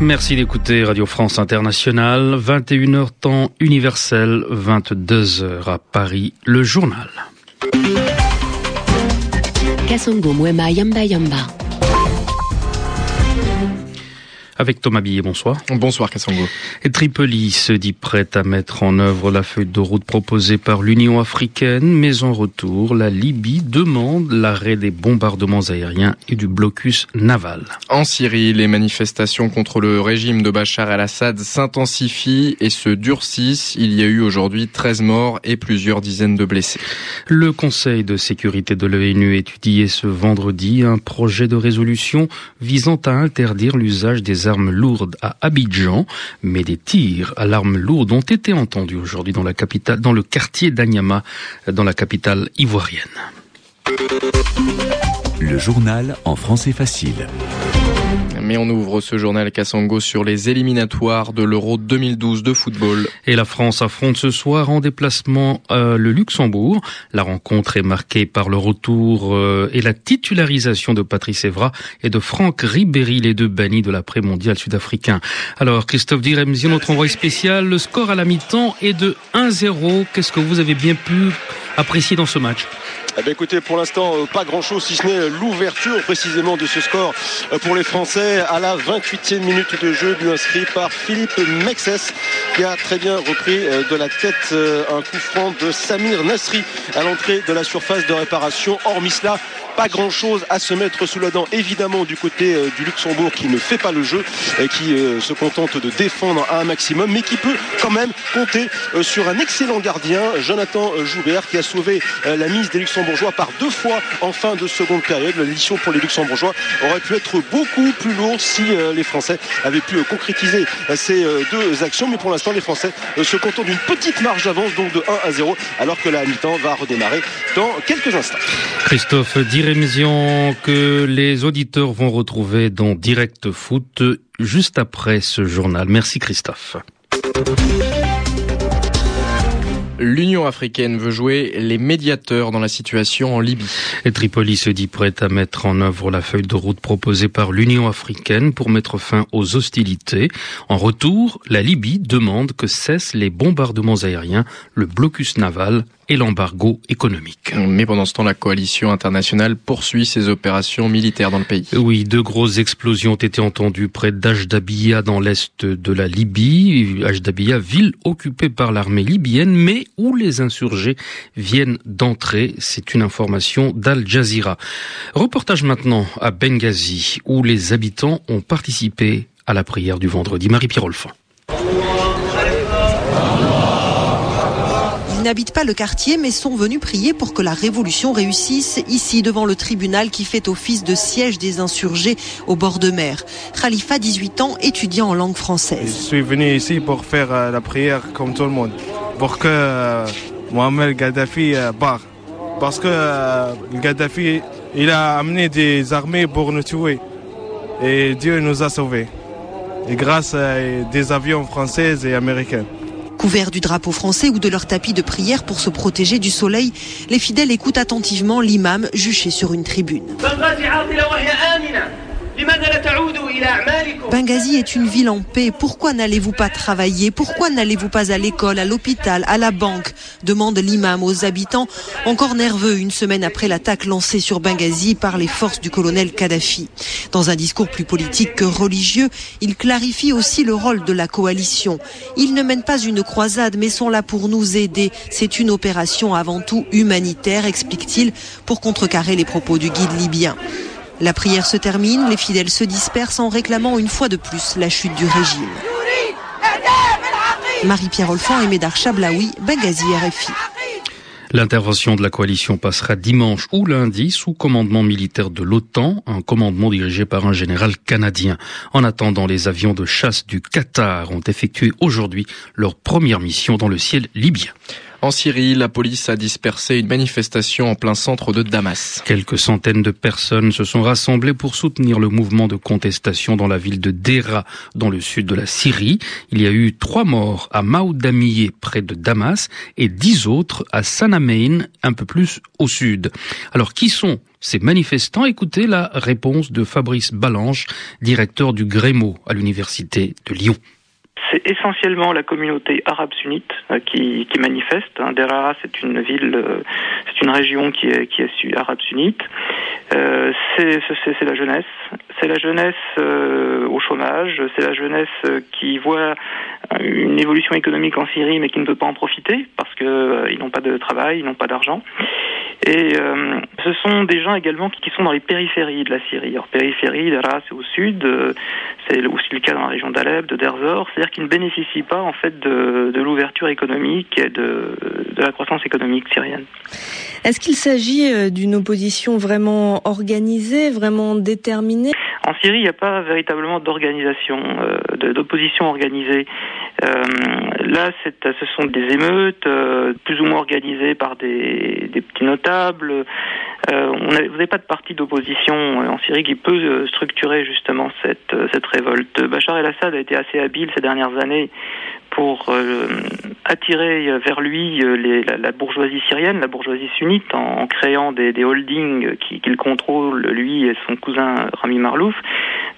Merci d'écouter Radio France Internationale, 21h temps universel, 22h à Paris, le journal. Kasongo Mwema Yamba Yamba. Avec Thomas Billet, bonsoir. Bonsoir Kassango. Tripoli se dit prête à mettre en œuvre la feuille de route proposée par l'Union africaine, mais en retour, la Libye demande l'arrêt des bombardements aériens et du blocus naval. En Syrie, les manifestations contre le régime de Bachar el-Assad s'intensifient et se durcissent. Il y a eu aujourd'hui 13 morts et plusieurs dizaines de blessés. Le Conseil de sécurité de l'ONU étudiait ce vendredi un projet de résolution visant à interdire l'usage des armes lourdes à Abidjan, mais des tirs à l'arme lourde ont été entendus aujourd'hui dans dans le quartier d'Anyama, dans la capitale ivoirienne. Le journal en français facile. Mais on ouvre ce journal Kassango sur les éliminatoires de l'Euro 2012 de football. Et la France affronte ce soir en déplacement euh, le Luxembourg. La rencontre est marquée par le retour euh, et la titularisation de Patrice Evra et de Franck Ribéry, les deux bannis de l'après-mondial sud-africain. Alors Christophe Diremzi, notre envoyé spécial, le score à la mi-temps est de 1-0. Qu'est-ce que vous avez bien pu apprécier dans ce match eh écoutez, pour l'instant, euh, pas grand-chose, si ce n'est l'ouverture précisément de ce score euh, pour les Français à la 28e minute de jeu, but inscrit par Philippe Mexès, qui a très bien repris euh, de la tête un coup franc de Samir Nasri à l'entrée de la surface de réparation. Hormis cela, pas grand chose à se mettre sous la dent évidemment du côté euh, du Luxembourg qui ne fait pas le jeu et qui euh, se contente de défendre à un maximum mais qui peut quand même compter euh, sur un excellent gardien Jonathan Joubert qui a sauvé la mise des Luxembourgeois par deux fois en fin de seconde période. L'édition pour les Luxembourgeois aurait pu être beaucoup plus lourde si les Français avaient pu concrétiser ces deux actions. Mais pour l'instant les Français se contentent d'une petite marge d'avance donc de 1 à 0 alors que la mi-temps va redémarrer dans quelques instants. Christophe émission que les auditeurs vont retrouver dans Direct Foot juste après ce journal. Merci Christophe. L'Union africaine veut jouer les médiateurs dans la situation en Libye. Et Tripoli se dit prête à mettre en œuvre la feuille de route proposée par l'Union africaine pour mettre fin aux hostilités. En retour, la Libye demande que cessent les bombardements aériens, le blocus naval et l'embargo économique. Mais pendant ce temps, la coalition internationale poursuit ses opérations militaires dans le pays. Oui, deux grosses explosions ont été entendues près d'Ajdabia dans l'est de la Libye. Ajdabia, ville occupée par l'armée libyenne, mais où les insurgés viennent d'entrer. C'est une information d'Al Jazeera. Reportage maintenant à Benghazi, où les habitants ont participé à la prière du vendredi. Marie-Pierre n'habitent pas le quartier mais sont venus prier pour que la révolution réussisse ici devant le tribunal qui fait office de siège des insurgés au bord de mer. Khalifa, 18 ans, étudiant en langue française. Je suis venu ici pour faire euh, la prière comme tout le monde, pour que euh, Mohamed Gaddafi euh, part. Parce que Gaddafi, il a amené des armées pour nous tuer. Et Dieu nous a sauvés. Et grâce à des avions français et américains. Couverts du drapeau français ou de leur tapis de prière pour se protéger du soleil, les fidèles écoutent attentivement l'imam juché sur une tribune. Benghazi est une ville en paix. Pourquoi n'allez-vous pas travailler? Pourquoi n'allez-vous pas à l'école, à l'hôpital, à la banque? Demande l'imam aux habitants, encore nerveux une semaine après l'attaque lancée sur Benghazi par les forces du colonel Kadhafi. Dans un discours plus politique que religieux, il clarifie aussi le rôle de la coalition. Ils ne mènent pas une croisade, mais sont là pour nous aider. C'est une opération avant tout humanitaire, explique-t-il, pour contrecarrer les propos du guide libyen. La prière se termine, les fidèles se dispersent en réclamant une fois de plus la chute du régime. Marie-Pierre Olfan et Médard Chablaoui, Benghazi RFI. L'intervention de la coalition passera dimanche ou lundi sous commandement militaire de l'OTAN, un commandement dirigé par un général canadien. En attendant, les avions de chasse du Qatar ont effectué aujourd'hui leur première mission dans le ciel libyen. En Syrie, la police a dispersé une manifestation en plein centre de Damas. Quelques centaines de personnes se sont rassemblées pour soutenir le mouvement de contestation dans la ville de Dera, dans le sud de la Syrie. Il y a eu trois morts à Maoudamiye, près de Damas, et dix autres à Sanamein, un peu plus au sud. Alors, qui sont ces manifestants? Écoutez la réponse de Fabrice Balanche, directeur du Grémo à l'université de Lyon c'est essentiellement la communauté arabe sunnite euh, qui, qui, manifeste. Hein. Deraa, c'est une ville, euh, c'est une région qui est, qui est arabe sunnite. Euh, c'est, la jeunesse. C'est la jeunesse euh, au chômage. C'est la jeunesse qui voit une évolution économique en Syrie, mais qui ne peut pas en profiter parce que ils n'ont pas de travail, ils n'ont pas d'argent. Et ce sont des gens également qui, sont dans les périphéries de la Syrie. Alors périphérie, Deraa, c'est au sud. c'est aussi le cas dans la région d'Alep, de Derzor. C'est-à-dire qui ne bénéficient pas en fait de, de l'ouverture économique et de, de la croissance économique syrienne. Est-ce qu'il s'agit euh, d'une opposition vraiment organisée, vraiment déterminée? En Syrie, il n'y a pas véritablement d'organisation, euh, d'opposition organisée. Euh, là, ce sont des émeutes euh, plus ou moins organisées par des, petits notables. Euh, on n'avez pas de parti d'opposition en Syrie qui peut structurer justement cette, révolte. Bachar el-Assad a été assez habile ces dernières années pour euh, attirer vers lui euh, la, bourgeoisie syrienne, la bourgeoisie sunnite, en, créant des, holdings qu'il qui contrôle, lui et son cousin Rami Marlouf.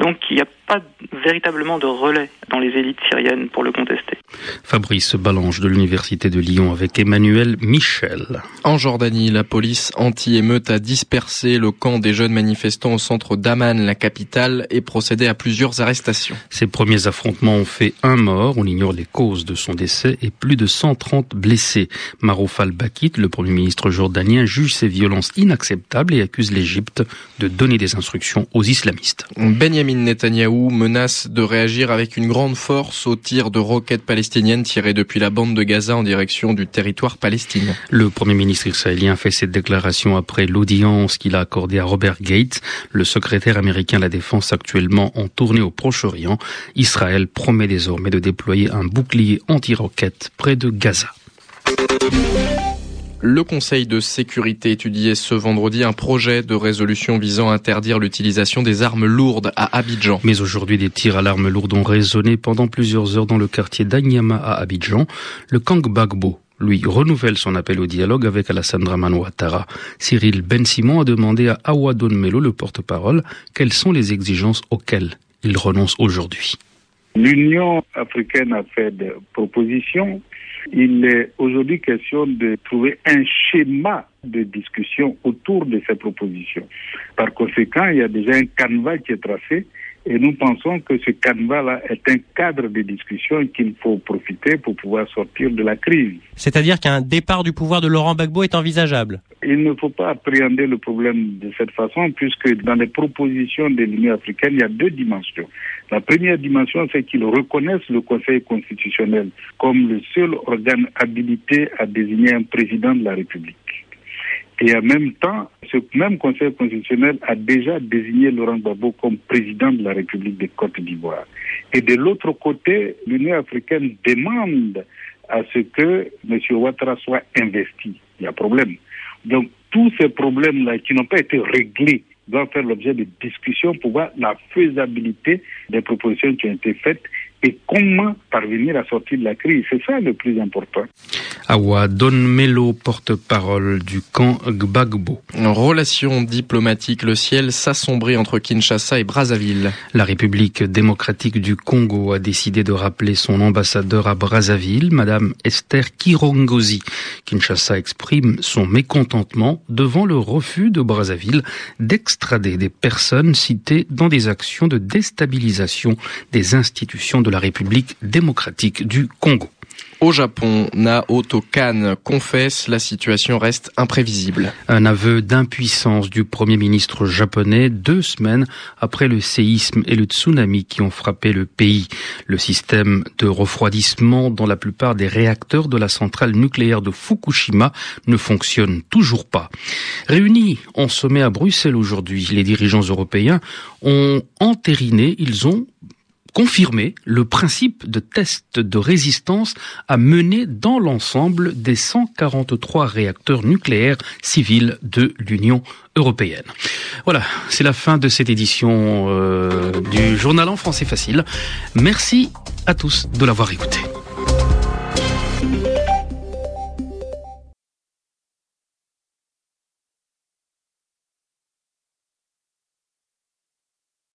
Donc il n'y a pas véritablement de relais dans les élites syriennes pour le contester. Fabrice Balange de l'Université de Lyon avec Emmanuel Michel. En Jordanie, la police anti-émeute a dispersé le camp des jeunes manifestants au centre d'Aman, la capitale, et procédé à plusieurs arrestations. Ces premiers affrontements ont fait un mort, on ignore les causes de son décès, et plus de 130 blessés. Marouf al-Bakit, le Premier ministre jordanien, juge ces violences inacceptables et accuse l'Égypte de donner des instructions aux islamistes. Benjamin Menace de réagir avec une grande force aux tirs de roquettes palestiniennes tirées depuis la bande de Gaza en direction du territoire palestinien. Le Premier ministre israélien fait cette déclaration après l'audience qu'il a accordée à Robert Gates, le secrétaire américain de la Défense actuellement en tournée au Proche-Orient. Israël promet désormais de déployer un bouclier anti-roquettes près de Gaza. Le Conseil de sécurité étudiait ce vendredi un projet de résolution visant à interdire l'utilisation des armes lourdes à Abidjan. Mais aujourd'hui, des tirs à l'arme lourde ont résonné pendant plusieurs heures dans le quartier d'Anyama à Abidjan. Le Kangbagbo, lui, renouvelle son appel au dialogue avec Alassane Dramane Ouattara. Cyril Ben Simon a demandé à Awadon Melo, le porte-parole, quelles sont les exigences auxquelles il renonce aujourd'hui. L'Union africaine a fait des propositions il est aujourd'hui question de trouver un schéma de discussion autour de ces propositions. Par conséquent, il y a déjà un canevas qui est tracé et nous pensons que ce canevas-là est un cadre de discussion qu'il faut profiter pour pouvoir sortir de la crise. C'est-à-dire qu'un départ du pouvoir de Laurent Gbagbo est envisageable Il ne faut pas appréhender le problème de cette façon puisque dans les propositions de l'Union africaine, il y a deux dimensions. La première dimension, c'est qu'ils reconnaissent le Conseil constitutionnel comme le seul organe habilité à désigner un président de la République. Et en même temps, ce même Conseil constitutionnel a déjà désigné Laurent Gbagbo comme président de la République de Côte d'Ivoire. Et de l'autre côté, l'Union africaine demande à ce que M. Ouattara soit investi. Il y a problème. Donc, tous ces problèmes-là qui n'ont pas été réglés doivent faire l'objet de discussions pour voir la faisabilité des propositions qui ont été faites et comment parvenir à sortir de la crise? C'est ça le plus important. Awa Don Melo, porte-parole du camp Gbagbo. En relation diplomatique, le ciel s'assombrit entre Kinshasa et Brazzaville. La République démocratique du Congo a décidé de rappeler son ambassadeur à Brazzaville, Madame Esther Kirongozi. Kinshasa exprime son mécontentement devant le refus de Brazzaville d'extrader des personnes citées dans des actions de déstabilisation des institutions de la République démocratique du Congo. Au Japon, Naoto Kan confesse la situation reste imprévisible. Un aveu d'impuissance du Premier ministre japonais deux semaines après le séisme et le tsunami qui ont frappé le pays. Le système de refroidissement dans la plupart des réacteurs de la centrale nucléaire de Fukushima ne fonctionne toujours pas. Réunis en sommet à Bruxelles aujourd'hui, les dirigeants européens ont entériné, ils ont confirmer le principe de test de résistance à mener dans l'ensemble des 143 réacteurs nucléaires civils de l'Union européenne. Voilà, c'est la fin de cette édition euh, du journal en français facile. Merci à tous de l'avoir écouté.